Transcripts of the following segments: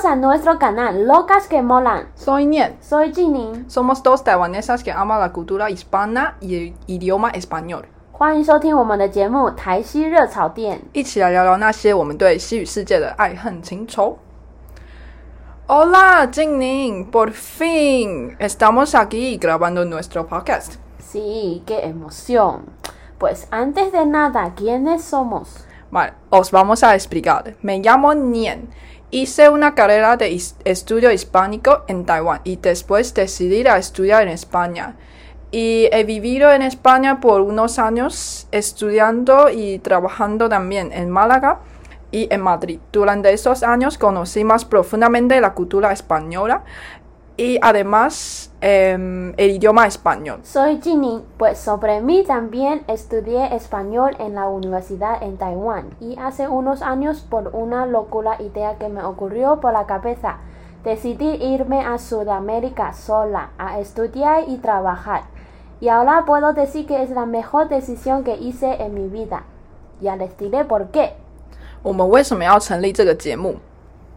Bienvenidos a nuestro canal Locas que Molan. Soy Nian. Soy Jining， Somos dos taiwanesas que aman la cultura hispana y el idioma español. 欢迎收听我们的节目《台西热炒店》。一起来聊聊那些我们对西语世界的爱恨情仇。Hola, Jingning, por fin estamos aquí grabando nuestro podcast. Sí, qué emoción. Pues antes de nada, ¿quiénes somos? Vale, os vamos a explicar. Me llamo Nian. Hice una carrera de estudio hispánico en Taiwán y después decidí a estudiar en España. Y he vivido en España por unos años estudiando y trabajando también en Málaga y en Madrid. Durante esos años conocí más profundamente la cultura española y además eh, el idioma español. Soy Jinin, pues sobre mí también estudié español en la universidad en Taiwán y hace unos años por una locura idea que me ocurrió por la cabeza decidí irme a Sudamérica sola a estudiar y trabajar y ahora puedo decir que es la mejor decisión que hice en mi vida. Ya les diré por qué. Este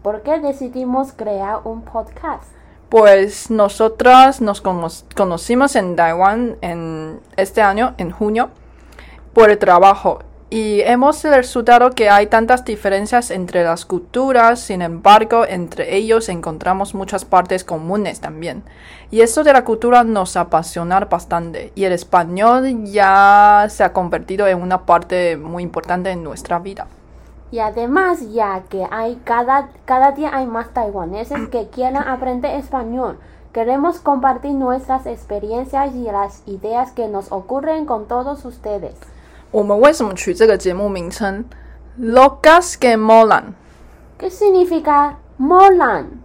¿Por qué decidimos crear un podcast? Pues nosotras nos cono- conocimos en Taiwán en este año, en junio, por el trabajo. Y hemos resultado que hay tantas diferencias entre las culturas, sin embargo, entre ellos encontramos muchas partes comunes también. Y eso de la cultura nos apasiona bastante. Y el español ya se ha convertido en una parte muy importante en nuestra vida. Y además, ya que hay cada, cada día hay más taiwaneses que quieran aprender español, queremos compartir nuestras experiencias y las ideas que nos ocurren con todos ustedes. 我们为什么取这个节目名称 “Locas que molan”？ ¿Qué significa molan?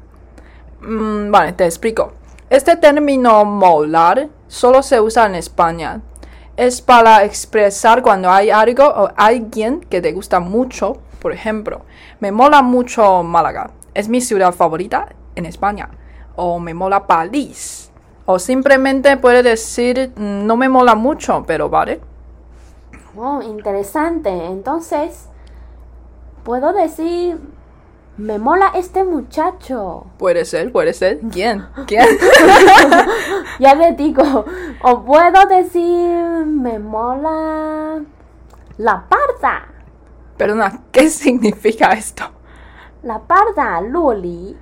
Mm, vale, te explico. Este término molar solo se usa en España. Es para expresar cuando hay algo o alguien que te gusta mucho. por ejemplo, me mola mucho Málaga. Es mi ciudad favorita en España. O me mola París. O simplemente puede decir "Mm, no me mola mucho, pero vale. Oh, interesante. Entonces, puedo decir, me mola este muchacho. Puede ser, puede ser. ¿Quién? ¿Quién? Ya le digo, o puedo decir, me mola la parda. Perdona, ¿qué significa esto? La parda, luli.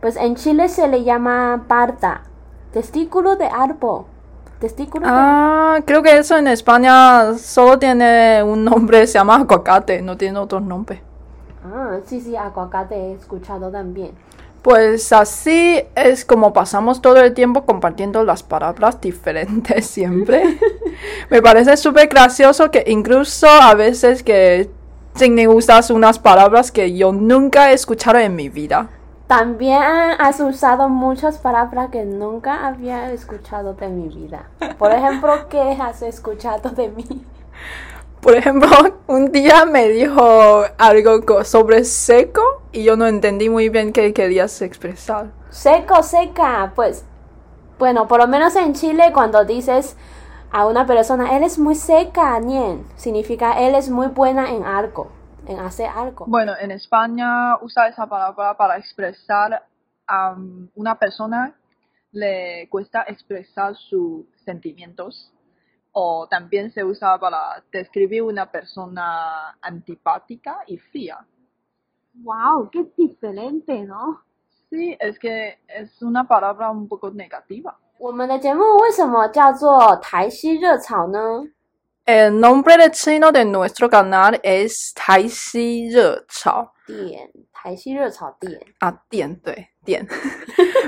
Pues en Chile se le llama parda. Testículo de árbol. Testículo de Ah, creo que eso en España solo tiene un nombre, se llama aguacate, no tiene otro nombre. Ah, sí, sí, aguacate he escuchado también. Pues así es como pasamos todo el tiempo compartiendo las palabras diferentes siempre. Me parece súper gracioso que incluso a veces que Jingning usas unas palabras que yo nunca he escuchado en mi vida. También has usado muchas palabras que nunca había escuchado de mi vida. Por ejemplo, ¿qué has escuchado de mí? Por ejemplo, un día me dijo algo sobre seco y yo no entendí muy bien qué querías expresar. Seco, seca. Pues, bueno, por lo menos en Chile cuando dices a una persona, él es muy seca, Nien, significa él es muy buena en algo, en hacer algo. Bueno, en España usa esa palabra para expresar a una persona le cuesta expresar sus sentimientos o también se usa para describir una persona antipática y fría. Wow, qué diferente, ¿no? Sí, es que es una palabra un poco negativa. 我们的节目为什么叫做台西热炒呢？ El nombre de chino de nuestro canal es Tai Si Re Chao. 店，台西热炒店。 Ah, Tien, 对, Tien.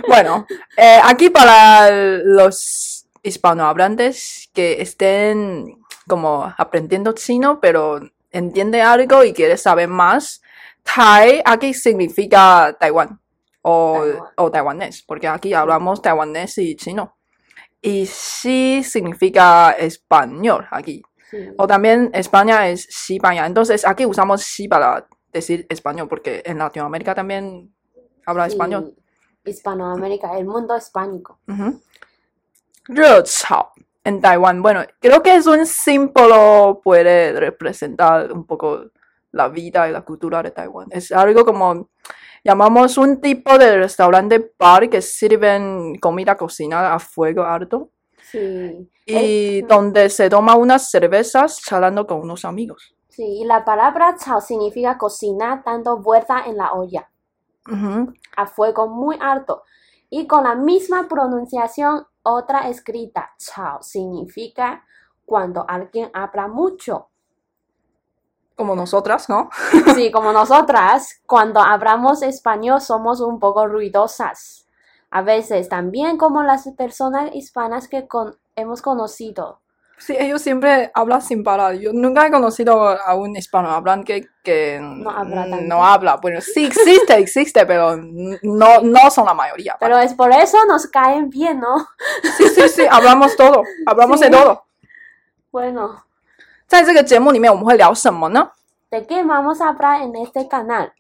bueno, eh, aquí para los hispanohablantes que estén como aprendiendo chino, pero entiende algo y quiere saber más, Tai aquí significa Taiwán o, Taiwán. o taiwanés, porque aquí hablamos taiwanés y chino. Y sí significa español aquí. Sí. O también España es España. Entonces aquí usamos sí para decir español, porque en Latinoamérica también habla Sí, español. Hispanoamérica, el mundo hispánico. 热炒 en Taiwán. Bueno, creo que es un símbolo, puede representar un poco la vida y la cultura de Taiwán. Es algo como Llamamos un tipo de restaurante bar que sirven comida cocinada a fuego alto Sí. y Eh, donde se toma unas cervezas charlando con unos amigos. sí, y la palabra chao significa cocinar dando vuelta en la olla a fuego muy alto. Y con la misma pronunciación, otra escrita, chao, significa cuando alguien habla mucho. Como nosotras, ¿no? Sí, como nosotras, cuando hablamos español somos un poco ruidosas. A veces también como las personas hispanas que con- hemos conocido. Sí, ellos siempre hablan sin parar. Yo nunca he conocido a un hispano hablante que No habla no habla. Bueno, sí existe, existe, pero no, no son la mayoría. Pero es por eso nos caen bien, ¿no? Sí, sí, sí, hablamos todo, hablamos Sí. de todo. Bueno, 在这个节目里面，我们会聊什么呢？ ¿de qué vamos a hablar en este canal?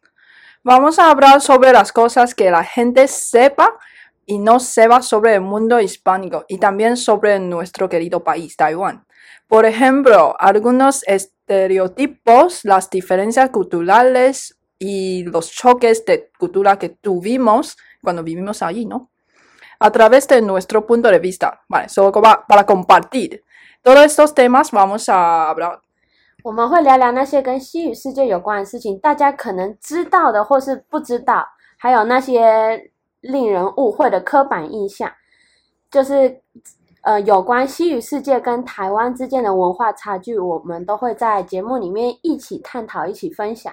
Vamos a hablar sobre las cosas que la gente sepa y no sepa sobre el mundo hispánico y también sobre nuestro querido país, Taiwán. Por ejemplo, algunos estereotipos, las diferencias culturales y los choques de cultura que tuvimos cuando vivimos allí, ¿no? A través de nuestro punto de vista, vale, solo como para compartir. Todos estos temas vamos a hablar 我们会聊聊那些跟西语世界有关的事情，大家可能知道的或是不知道，还有那些令人误会的刻板印象，就是呃有关西语世界跟台湾之间的文化差距，我们都会在节目里面一起探讨、一起分享。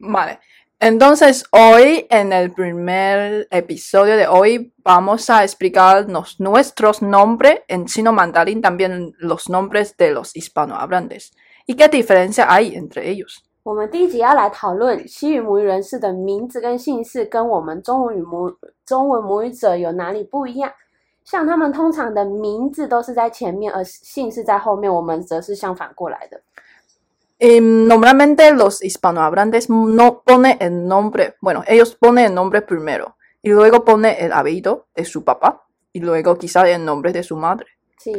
Vale, entonces hoy en el primer episodio de hoy vamos a explicarnos nuestros nombres en chino mandarín, también los nombres de los hispanohablantes y qué diferencia hay entre ellos. 我们第一集要来讨论西语母语人士的名字跟姓氏跟我们中文语母中文母语者有哪里不一样？像他们通常的名字都是在前面，而姓氏在后面，我们则是相反过来的。 Y normalmente los hispanohablantes no ponen el nombre, bueno, ellos ponen el nombre primero y luego ponen el apellido de su papá y luego quizá el nombre de su madre. 是，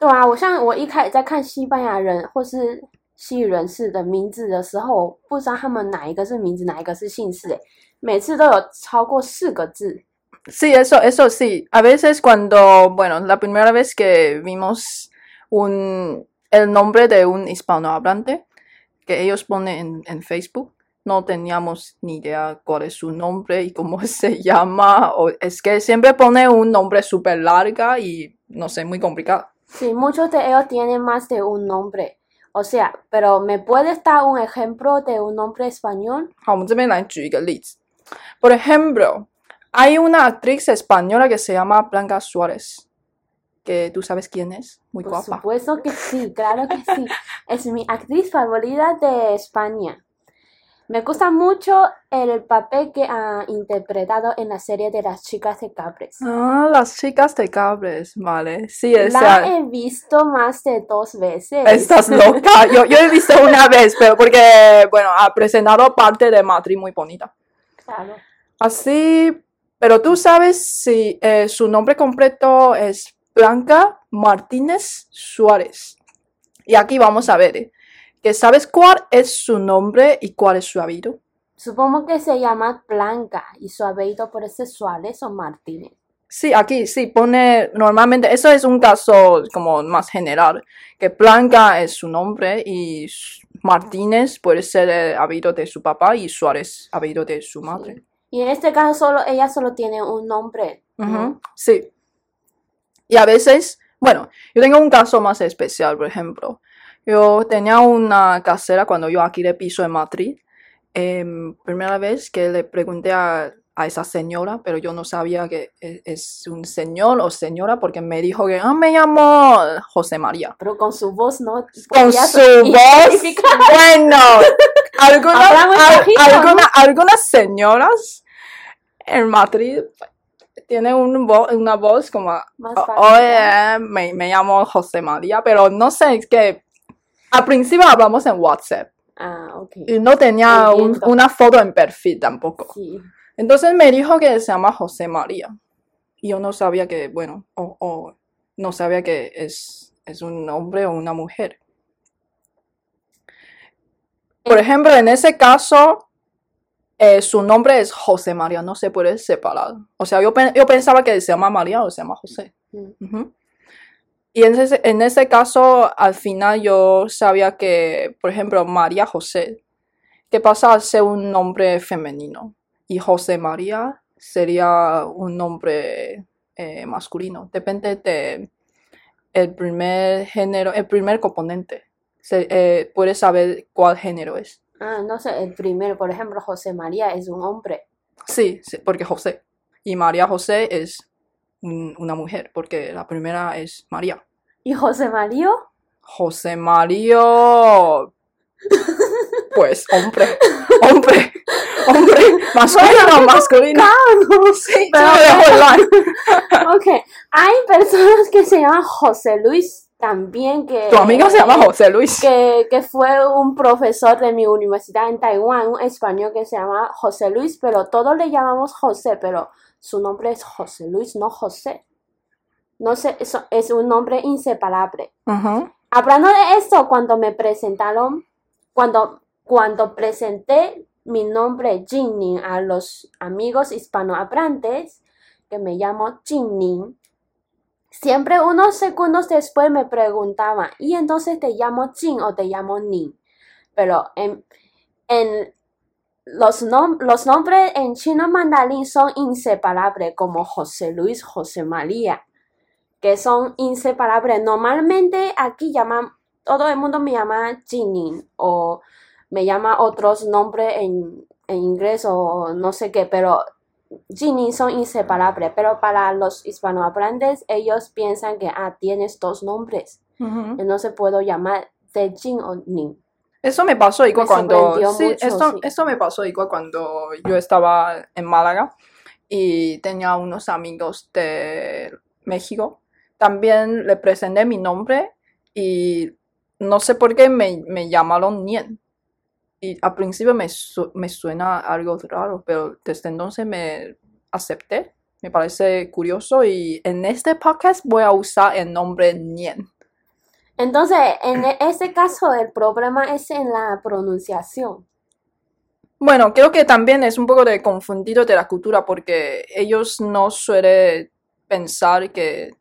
对啊，我像我一开始在看西班牙人或是西语人士的名字的时候，我不知道他们哪一个是名字，哪一个是姓氏，诶，每次都有超过四个字。 Sí, eso, eso sí. A veces cuando, bueno, la primera vez que vimos un, el nombre de un hispanohablante que ellos ponen en, en Facebook. No teníamos ni idea cuál es su nombre y cómo se llama. O es que siempre pone un nombre súper larga y no sé, muy complicado. Sí, muchos de ellos tienen más de un nombre. O sea, pero ¿me puedes dar un ejemplo de un nombre español? Ah, Por ejemplo, hay una actriz española que se llama Blanca Suárez que tú sabes quién es, muy Por guapa. supuesto que sí, claro que sí. Es mi actriz favorita de España. Me gusta mucho el papel que ha interpretado en la serie de las chicas de Capres. Ah, las chicas de Cabres, vale. Sí, La esa. he visto más de dos veces. Estás loca. Yo, yo he visto una vez, pero porque, bueno, ha presentado parte de Madrid muy bonita. Claro. Así, pero tú sabes si eh, su nombre completo es Blanca Martínez Suárez. Y aquí vamos a ver, ¿eh? que sabes cuál es su nombre y cuál es su apellido. Supongo que se llama Blanca y su apellido por ese Suárez o Martínez. Sí, aquí sí pone normalmente, eso es un caso como más general, que Blanca es su nombre y Martínez puede ser el apellido de su papá y Suárez apellido de su madre. Y en este caso solo ella solo tiene un nombre. ¿no? Sí. Y a veces, bueno, yo tengo un caso más especial, por ejemplo. Yo tenía una casera cuando yo aquí de piso en Madrid. em, primera vez que le pregunté a, a esa señora, pero yo no sabía que e- es un señor o señora porque me dijo que ah, me llamo José María. Pero con su voz no. Con su voz, bueno, algunas, alguna- algunas señoras en Madrid tienen un vo- una voz como, Más "O- bajita. oye, me, me llamo José María, pero no sé, es que al principio hablamos en WhatsApp Ah, ok. y no tenía un- una foto en perfil tampoco. Sí. Entonces me dijo que se llama José María. Y yo no sabía que, bueno, o, o no sabía que es, es un hombre o una mujer. Por ejemplo, en ese caso, eh, su nombre es José María, no se puede separar. O sea, yo, yo pensaba que se llama María o se llama José. Mm. Y en ese, en ese caso, al final yo sabía que, por ejemplo, María José, que pasa a ser un nombre femenino. Y José María sería un nombre eh, masculino. Depende de el primer género, el primer componente. Se, eh, puedes saber cuál género es. Ah, no sé, el primero, por ejemplo, José María es un hombre. Sí, sí, porque José. Y María José es un- una mujer, porque la primera es María. ¿Y José María? José Mario. Pues, hombre, hombre, hombre, masculino, masculino. Sí, Pero- yo me dejo hablar. Ok, hay personas que se llaman José Luis también que... Tu amigo se llama José Luis. que, que fue un profesor de mi universidad en Taiwán, un español que se llama José Luis, pero todos le llamamos José, pero su nombre es José Luis, no José. No sé, eso es un nombre inseparable. Hablando de esto, cuando me presentaron, cuando, cuando presenté mi nombre Jinning a los amigos hispanohablantes, que me llamo Jinning, siempre unos segundos después me preguntaban, ¿y entonces te llamo Jin o te llamo Ning? Pero en, en los, nom- los nombres en chino mandarín son inseparables, como José Luis, José María que son inseparables. Normalmente aquí llaman, todo el mundo me llama Jinin o me llama otros nombres en, en inglés o no sé qué, pero Jinin son inseparables. Pero para los hispanohablantes, ellos piensan que, ah, tienes dos nombres. Ujú. Entonces puedo llamar de Jin o Nin. Eso me pasó igual Me cuando. Sí, mucho, esto, sí. esto me pasó igual cuando yo estaba en Málaga y tenía unos amigos de México. También le presenté mi nombre y no sé por qué me, me llamaron Nien. Y al principio me, su- me suena algo raro, pero desde entonces me acepté. Me parece curioso y en este podcast voy a usar el nombre Nien. Entonces, en e- este caso, el problema es en la pronunciación. Bueno, creo que también es un poco de confundido de la cultura porque ellos no suelen pensar que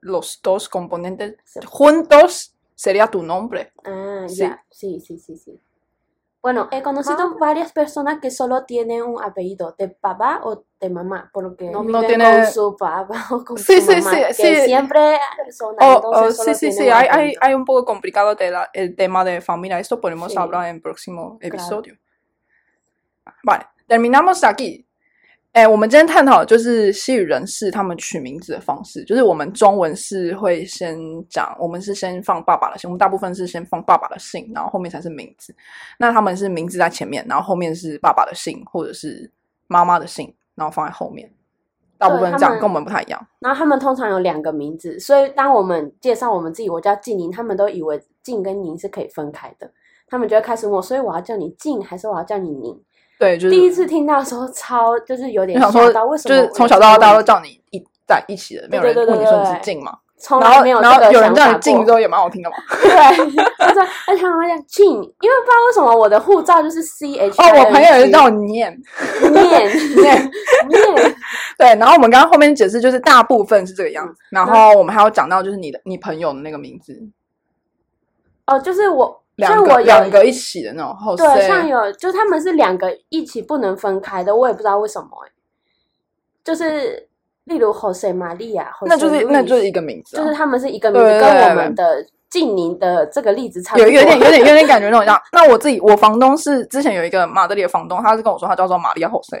los dos componentes juntos sería tu nombre. Ah, Sí. ya, sí, sí, sí, sí. Bueno, he conocido varias personas que solo tienen un apellido de papá o de mamá, porque no No viven tiene- con su papá o con Sí, su sí, mamá, sí, que sí. siempre son Oh, oh, sí, sí, sí, hay, hay, hay un poco complicado de la- el tema de familia. Esto podemos hablar en el próximo Claro. episodio. Vale, terminamos aquí。哎，我们今天探讨的就是西语人士他们取名字的方式，就是我们中文是会先讲，我们是先放爸爸的姓，我们大部分是先放爸爸的姓，然后后面才是名字。那他们是名字在前面，然后后面是爸爸的姓或者是妈妈的姓，然后放在后面。大部分这样对他们跟我们不太一样。然后他们通常有两个名字，所以当我们介绍我们自己，我叫静宁，他们都以为静跟宁是可以分开的，他们就会开始问我，所以我要叫你静还是我要叫你宁？对，就是第一次听到的时候超就是有点我想说，为，什么就是从小到大都叫你一在一起的，没有人对对对问你说你是静嘛？从然后来没有这然后有人叫你静之。后也蛮好听的嘛。对，他说，而且他们会讲静，因为不知道为什么我的护照就是 C H。哦，我朋友也是叫我念念念。念，对，然后我们刚刚后面解释就是大部分是这个样嗯子，然后我们还要讲到就是你的你朋友的那个名字，哦，就是我，两个两个一起的那种后对，像，有，就他们是两个一起不能分开的，我也不知道为什么哎、就是例如 Jose Maria，那就是那就是一个名字啊，就是他们是一个名字，对对跟我们的静宁的这个例子差不多。有有点有点有点感觉那种样。那我自己我房东是之前有一个马德里的房东，他是跟我说他叫做玛利亚后塞，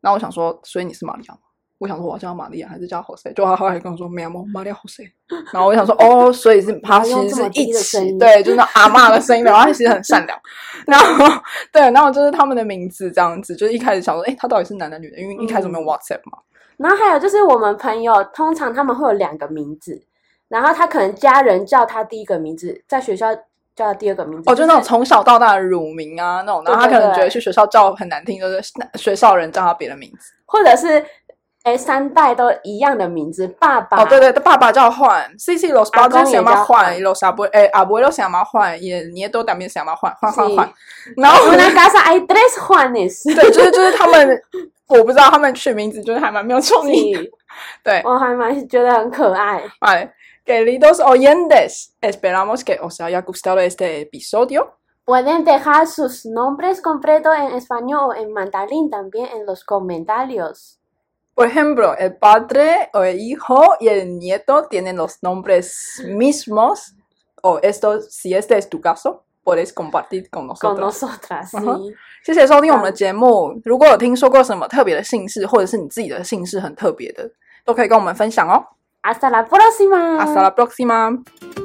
然后我想说，所以你是玛利亚吗？我想说我要叫他玛利亚还是叫他 Jose，就他后来跟我说没有玛利亚 Jose，然后我想说哦，所以是他其实是一起，对，就是那阿嬷的声音，然后他其实很善良，然后对，然后就是他们的名字这样子，就是一开始想说，哎，他到底是男的女的？因为一开始没有嗯 WhatsApp 嘛，然后还有就是我们朋友通常他们会有两个名字，然后他可能家人叫他第一个名字，在学校叫他第二个名字。哦，就那种从小到大的乳名啊那种，然后他可能觉得去学校叫很难听，就是学校人叫他别的名字。或者是哎，三代都一样的名字，爸爸。哦，对对，爸爸叫 Juan。Sí, sí, los 阿公 padres 也 se 叫 llaman Juan Juan y los abuelos, eh, abuelos se llaman Juan y el nieto también se llama Juan, Juan, Juan, Sí. Juan. 然后 En una casa hay tres Juanes。对，就是就是他们，我不知道他们取名字就是还蛮没有创意。 Sí，对，我还蛮觉得很可爱。 vale. Queridos oyentes, esperamos que os haya gustado este episodio. Pueden dejar sus nombres completos en español o en mandarín también en los comentarios. Por ejemplo, el padre o el hijo y el nieto tienen los nombres mismos. O esto, si este es tu caso, puedes compartir con Con nosotros. nosotras, sí. 嗯哼谢谢收听我们的节目。如果有听说过什么特别的姓氏，或者是你自己的姓氏很特别的，都可以跟我们分享哦。 Hasta la próxima. Hasta la próxima.